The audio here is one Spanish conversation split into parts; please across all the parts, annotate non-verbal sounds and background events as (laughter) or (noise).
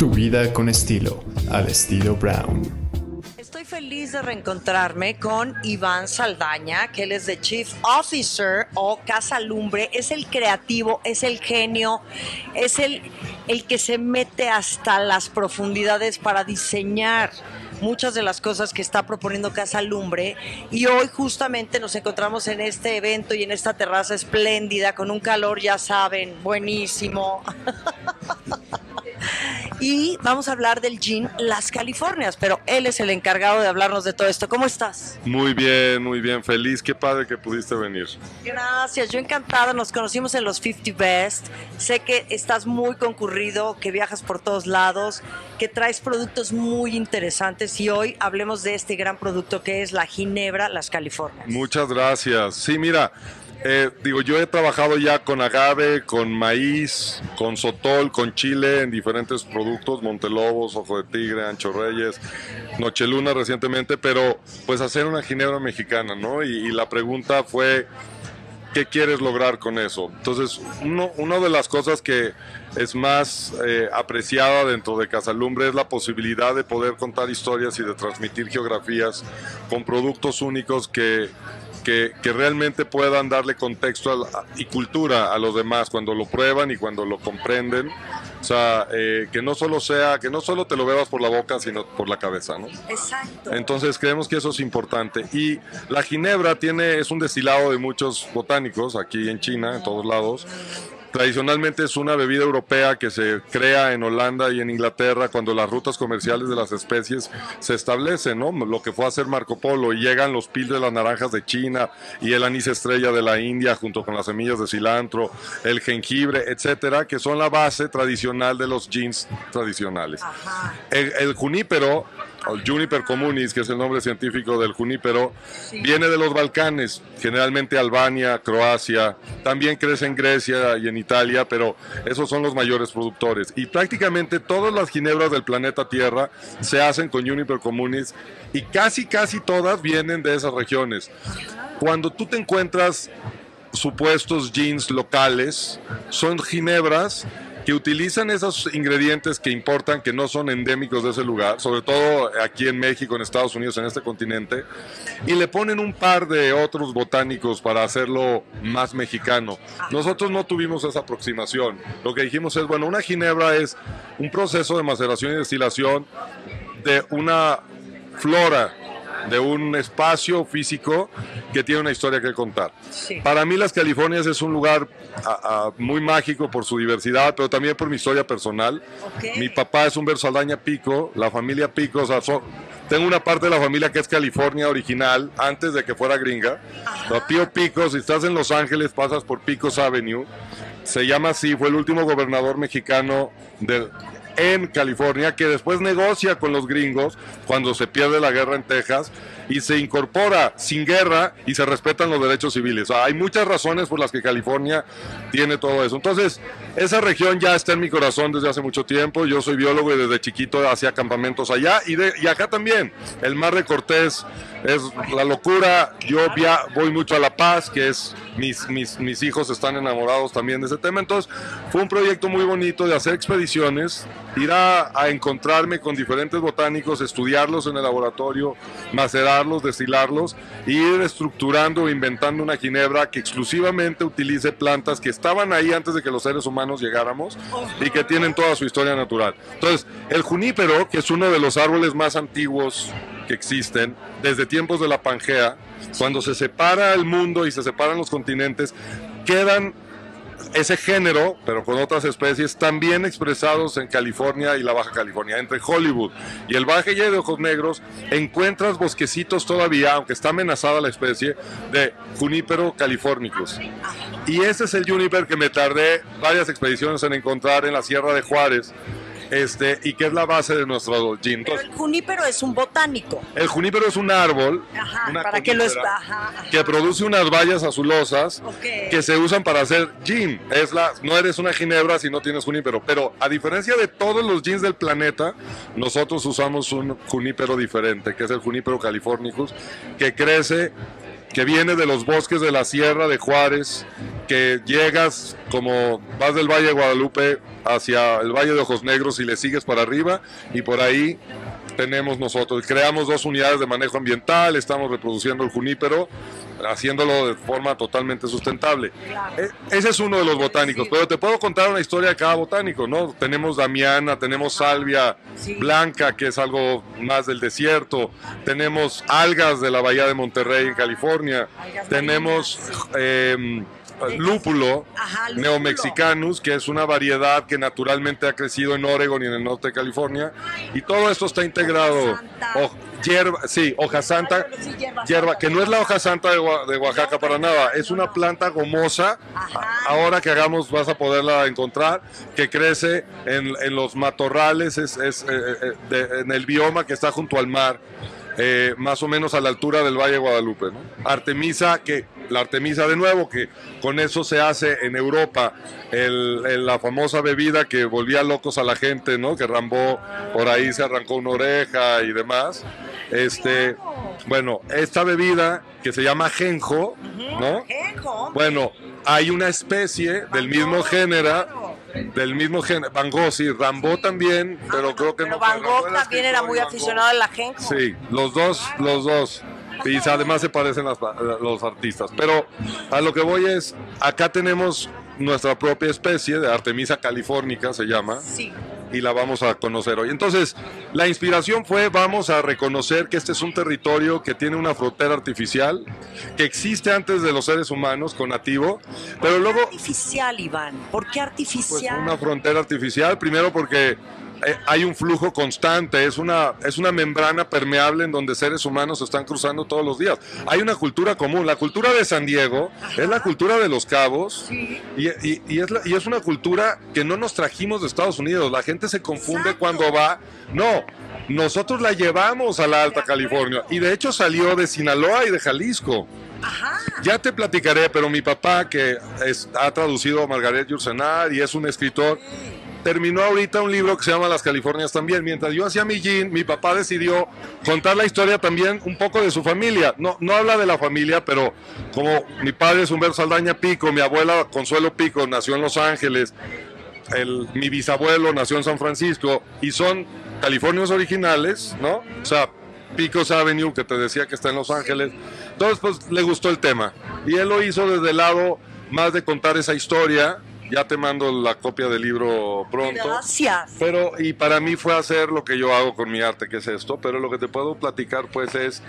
Tu vida con estilo, al estilo Brown. Estoy feliz de reencontrarme con Iván Saldaña, que él es de Chief Officer o Casa Lumbre. Es el creativo, es el genio, es el, el que se mete hasta las profundidades para diseñar muchas de las cosas que está proponiendo Casa Lumbre. Y hoy justamente nos encontramos en este evento y en esta terraza espléndida, con un calor, ya saben, buenísimo. (laughs) y vamos a hablar del gin Las Californias, pero él es el encargado de hablarnos de todo esto. ¿Cómo estás? Muy bien, muy bien, feliz, qué padre que pudiste venir. Gracias, yo encantada, nos conocimos en los 50 Best, sé que estás muy concurrido, que viajas por todos lados, que traes productos muy interesantes y hoy hablemos de este gran producto que es la Ginebra Las Californias. Muchas gracias. Sí, mira, eh, digo, yo he trabajado ya con agave, con maíz, con sotol, con chile en diferentes productos, Montelobos, Ojo de Tigre, Ancho Reyes, Nocheluna recientemente, pero pues hacer una ginebra mexicana, ¿no? Y, y la pregunta fue, ¿qué quieres lograr con eso? Entonces, uno, una de las cosas que es más eh, apreciada dentro de Casalumbre es la posibilidad de poder contar historias y de transmitir geografías con productos únicos que que, realmente puedan darle contexto y cultura a los demás cuando lo prueban y cuando lo comprenden. O sea, eh, que no solo sea, que no solo te lo bebas por la boca, sino por la cabeza, ¿no? Exacto. Entonces creemos que eso es importante. Y la ginebra tiene, es un destilado de muchos botánicos aquí en China, en todos lados. Tradicionalmente es una bebida europea que se crea en Holanda y en Inglaterra cuando las rutas comerciales de las especies se establecen, ¿no? Lo que fue a hacer Marco Polo y llegan los pil de las naranjas de China y el anís estrella de la India junto con las semillas de cilantro, el jengibre, etcétera, que son la base tradicional de los jeans tradicionales. El, el junípero Juniper communis, que es el nombre científico del junípero, sí. viene de los Balcanes, generalmente Albania, Croacia, también crece en Grecia y en Italia, pero esos son los mayores productores. Y prácticamente todas las ginebras del planeta Tierra se hacen con Juniper communis y casi, casi todas vienen de esas regiones. Cuando tú te encuentras supuestos jeans locales, son ginebras utilizan esos ingredientes que importan, que no son endémicos de ese lugar, sobre todo aquí en México, en Estados Unidos, en este continente, y le ponen un par de otros botánicos para hacerlo más mexicano. Nosotros no tuvimos esa aproximación. Lo que dijimos es, bueno, una ginebra es un proceso de maceración y destilación de una flora de un espacio físico que tiene una historia que contar. Sí. Para mí las Californias es un lugar a, a, muy mágico por su diversidad, pero también por mi historia personal. Okay. Mi papá es un Saldaña Pico, la familia Pico, o sea, son, tengo una parte de la familia que es California original, antes de que fuera gringa. Ajá. Tío Pico, si estás en Los Ángeles, pasas por Picos Avenue. Se llama así, fue el último gobernador mexicano del en California, que después negocia con los gringos cuando se pierde la guerra en Texas y se incorpora sin guerra y se respetan los derechos civiles. Hay muchas razones por las que California tiene todo eso. Entonces, esa región ya está en mi corazón desde hace mucho tiempo. Yo soy biólogo y desde chiquito hacía campamentos allá y, de, y acá también. El Mar de Cortés es la locura. Yo via, voy mucho a La Paz, que es mis, mis, hijos están enamorados también de ese tema. Entonces, fue un proyecto muy bonito de hacer expediciones, ir a, encontrarme con diferentes botánicos, estudiarlos en el laboratorio, macerarlos, destilarlos, e ir estructurando inventando una ginebra que exclusivamente utilice plantas que estaban ahí antes de que los seres humanos llegáramos y que tienen toda su historia natural. Entonces, el junípero, que es uno de los árboles más antiguos existen desde tiempos de la Pangea, cuando se separa el mundo y se separan los continentes, quedan ese género, pero con otras especies, también expresados en California y la Baja California. Entre Hollywood y el Valle de Ojos Negros encuentras bosquecitos todavía, aunque está amenazada la especie, de Junípero californicus. Y ese es el juniper que me tardé varias expediciones en encontrar en la Sierra de Juárez este, y que es la base de nuestro gin. Pero el junípero es un botánico. El junípero es un árbol ajá, una para que lo está, ajá, ajá. que produce unas bayas azulosas okay. que se usan para hacer gin. Es la, no eres una ginebra si no tienes junípero, pero a diferencia de todos los gins del planeta, nosotros usamos un junípero diferente, que es el junípero californicus, que crece que viene de los bosques de la Sierra de Juárez, que llegas como vas del Valle de Guadalupe hacia el Valle de Ojos Negros y le sigues para arriba y por ahí tenemos nosotros. Creamos dos unidades de manejo ambiental, estamos reproduciendo el junípero, haciéndolo de forma totalmente sustentable. E- Ese es uno de los botánicos, pero te puedo contar una historia de cada botánico, ¿no? Tenemos Damiana, tenemos salvia Sí. blanca, que es algo más del desierto, tenemos algas de la Bahía de Monterrey en California, Algas tenemos marinas, em, lúpulo, Ajá, lúpulo. neomexicanus, que es una variedad que naturalmente ha crecido en Oregon y en el norte de California, y todo esto está integrado. Hierba, sí, hoja santa, hierba que no es la hoja santa de, Oa- de Oaxaca para nada, es una planta gomosa. Ahora que hagamos vas a poderla encontrar, que crece en, en los matorrales, es, es, eh, eh, de- en el bioma que está junto al mar. eh, más o menos a la altura del Valle de Guadalupe. ¿no? Artemisa, que la Artemisa de nuevo, que con eso se hace en Europa el- el- la famosa bebida que volvía locos a la gente, ¿no? que Rambó por ahí se arrancó una oreja y demás. Este, bueno, esta bebida que se llama genjo, ¿no? Bueno, hay una especie del mismo género, del mismo género, Van Gogh, sí, Rambo también, pero creo que Pero no. Van Gogh también era muy aficionado al ajenjo. Sí, los dos, los dos. Y además se parecen las- los artistas. Pero a lo que voy es, acá tenemos nuestra propia especie de Artemisa californica, se llama, Sí. Y la vamos a conocer hoy. Entonces, la inspiración fue, vamos a reconocer que este es un territorio que tiene una frontera artificial, que existe antes de los seres humanos con nativo, pero luego Artificial, Iván. ¿Por qué pues artificial? una frontera artificial, primero porque hay un flujo constante, es una, es una membrana permeable en donde seres humanos están cruzando todos los días. Hay una cultura común, la cultura de San Diego es la cultura de los cabos y, y- y es la- y es una cultura que no nos trajimos de Estados Unidos, la gente se confunde Exacto. cuando va, no. Nosotros la llevamos a la Alta California y de hecho salió de Sinaloa y de Jalisco. Ajá. Ya te platicaré, pero mi papá, que es- ha traducido a Margaret Yourcenar y es un escritor, terminó ahorita un libro que se llama Las Californias también. Mientras yo hacía mi gin, mi papá decidió contar la historia también un poco de su familia. No, no habla de la familia, pero como mi padre es Humberto Saldaña Pico, mi abuela Consuelo Pico nació en Los Ángeles, el- mi bisabuelo nació en San Francisco y son californios originales, ¿no? O sea, Picos Avenue, que te decía que está en Los Ángeles. Entonces, pues le gustó el tema. Y él lo hizo desde el lado más de contar esa historia. Ya te mando la copia del libro pronto. Gracias. Pero, y para mí fue hacer lo que yo hago con mi arte, que es esto. Pero lo que te puedo platicar, pues, es.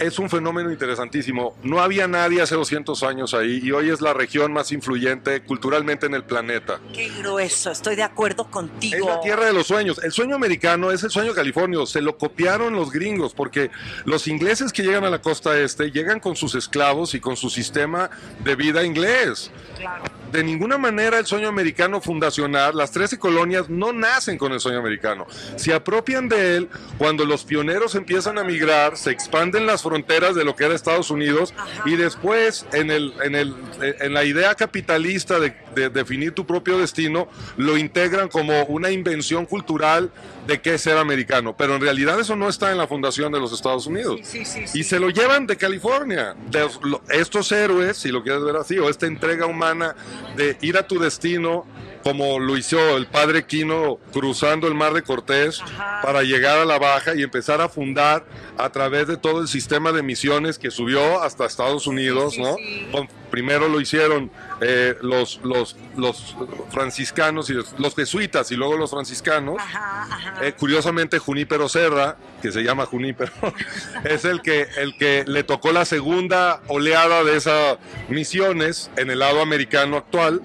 Es un fenómeno interesantísimo. No había nadie hace 200 años ahí y hoy es la región más influyente culturalmente en el planeta. Qué grueso. Estoy de acuerdo Es contigo. la tierra de los sueños. El sueño americano es el sueño californio. Se lo copiaron los gringos porque los ingleses que llegan a la costa este llegan con sus esclavos y con su sistema de vida inglés. Claro. De ninguna manera el sueño americano fundacional, las 13 colonias no nacen con el sueño americano. Se apropian de él cuando los pioneros empiezan a migrar, se expanden las fronteras de lo que era Estados Unidos y después en, el, en, el, en la idea capitalista de, de definir tu propio destino, lo integran como una invención cultural de qué es ser americano. Pero en realidad eso no está en la fundación de los Estados Unidos. Sí, sí, sí. Y se lo llevan de California. De los- lo- estos héroes, si lo quieres ver así, o esta entrega humana de ir a tu destino, como lo hizo el padre Quino cruzando el mar de Cortés Ajá. para llegar a la baja y empezar a fundar a través de todo el sistema de misiones que subió hasta Estados Unidos, sí, ¿no? sí. Con- primero lo hicieron eh, los, los, los franciscanos y los, los jesuitas y luego los franciscanos. Ajá, ajá. Eh, curiosamente, Junípero Serra, que se llama Junípero, (laughs) es el que, el que le tocó la segunda oleada de esas misiones en el lado americano actual.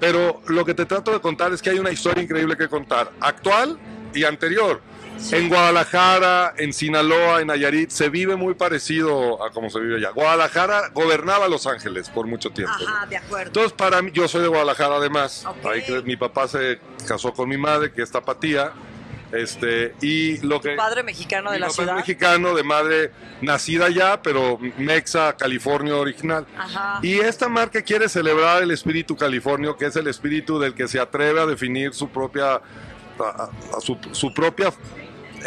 Pero lo que te trato de contar es que hay una historia increíble que contar, actual y anterior. En Guadalajara, en Sinaloa, en Nayarit, se vive muy parecido a como se vive allá. Guadalajara gobernaba Los Ángeles por mucho tiempo. ¿no? Ajá, de acuerdo. Entonces, para mí, yo soy de Guadalajara además. Ahí mi papá se casó con mi madre, que es tapatía. Este, y lo que. Padre mexicano de mi la papá ciudad. es mexicano, de madre nacida allá, pero Mexa, California original. Ajá. Y esta marca quiere celebrar el espíritu californio, que es el espíritu del que se atreve a definir su propia, a- a su, su propia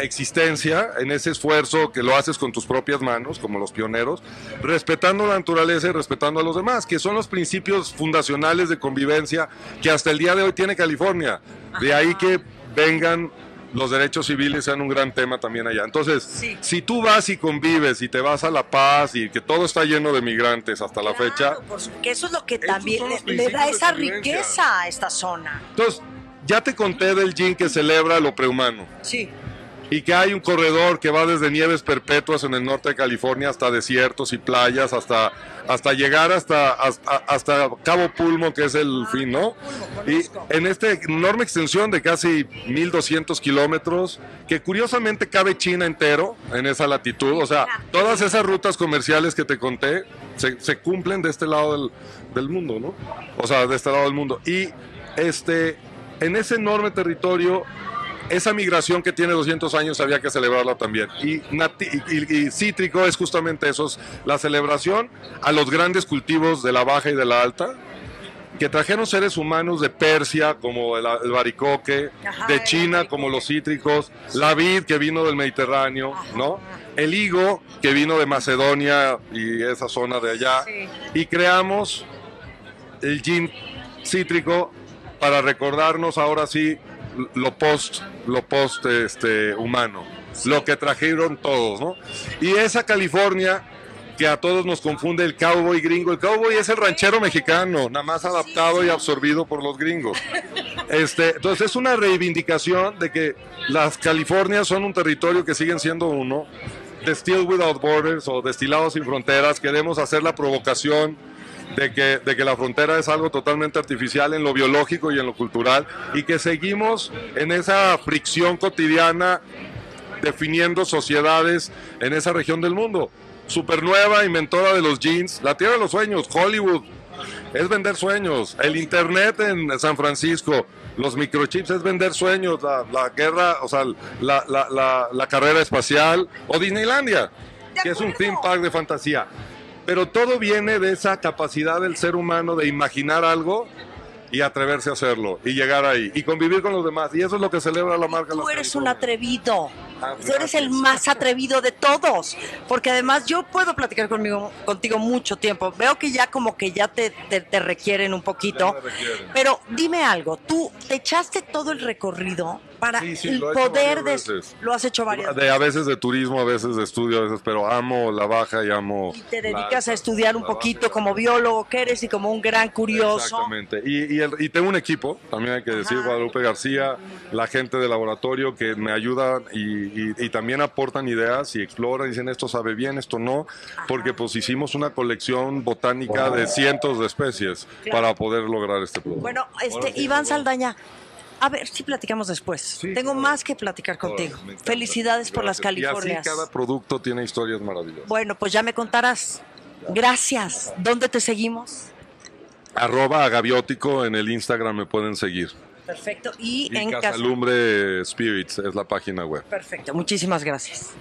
existencia, en ese esfuerzo que lo haces con tus propias manos, como los pioneros, respetando la naturaleza y respetando a los demás, que son los principios fundacionales de convivencia que hasta el día de hoy tiene California. De ahí que vengan los derechos civiles sean un gran tema también allá. Entonces, Sí. si tú vas y convives y te vas a La Paz y que todo está lleno de migrantes hasta la Claro, fecha, por su- que eso es lo que también le, le da esa riqueza a esta zona. entonces ya te conté del gin que celebra lo prehumano. Sí. Y que hay un corredor que va desde nieves perpetuas en el norte de California hasta desiertos y playas, hasta, hasta llegar hasta, hasta, hasta Cabo Pulmo, que es el fin, ¿no? Y en esta enorme extensión de casi 1200 kilómetros, que curiosamente cabe China entero en esa latitud, o sea, todas esas rutas comerciales que te conté se, se cumplen de este lado del, del mundo, ¿no? O sea, de este lado del mundo. Y este, en ese enorme territorio esa migración que tiene 200 años había que celebrarla también. Y, cítrico es justamente eso, es la celebración a los grandes cultivos de la baja y de la alta, que trajeron seres humanos de Persia, como el, el baricoque, Ajá, de China, baricoque. como los cítricos, la vid que vino del Mediterráneo, ¿no? El higo que vino de Macedonia y esa zona de allá. Sí. Y creamos el gin cítrico para recordarnos ahora sí lo post, lo post este, humano, lo que trajeron todos, ¿no? Y esa California que a todos nos confunde el cowboy gringo. El cowboy es el ranchero mexicano, nada más adaptado y absorbido por los gringos. Este, entonces es una reivindicación de que las Californias son un territorio que siguen siendo uno. Still Without Borders o Destilados sin Fronteras, queremos hacer la provocación de que, de que la frontera es algo totalmente artificial en lo biológico y en lo cultural y que seguimos en esa fricción cotidiana definiendo sociedades en esa región del mundo. Supernueva, inventora de los jeans, la tierra de los sueños, Hollywood, es vender sueños. El Internet en San Francisco, los microchips es vender sueños, la, la guerra, o sea, la, la- la- carrera espacial o Disneylandia, que es un theme park de fantasía. Pero todo viene de esa capacidad del ser humano de imaginar algo y atreverse a hacerlo y llegar ahí y convivir con los demás. Y eso es lo que celebra la marca Tú Las eres un atrevido. Ah, Tú eres el más atrevido de todos. Porque además yo puedo platicar conmigo, contigo mucho tiempo. Veo que ya como que ya te, te- te requieren un poquito. Requieren. Pero dime algo, tú te echaste todo el recorrido para Sí, sí, el lo he hecho poder de... veces. Lo has hecho varias De, a veces de turismo, a veces de estudio, a veces, pero amo la baja y amo. Y te dedicas a estudiar un baja poquito como biólogo que eres y como un gran curioso. Exactamente. Y, y, el- y tengo un equipo, también hay que decir, Ajá. Guadalupe García, la gente de laboratorio que me ayudan y, y- y también aportan ideas y exploran, dicen esto sabe bien, esto no, porque pues hicimos una colección botánica de cientos de especies Claro. para poder lograr este producto. Bueno, este Iván. Saldaña, a ver si platicamos después. Sí, Tengo claro. más que platicar contigo. Felicidades por las. Californias. Y así cada producto tiene historias maravillosas. Bueno, pues ya me contarás. Gracias. ¿Dónde te seguimos? Arroba agaviótico en el Instagram me pueden seguir. Perfecto. Y, Y en casa. Casalumbre Spirits es la página web. Perfecto. Muchísimas gracias.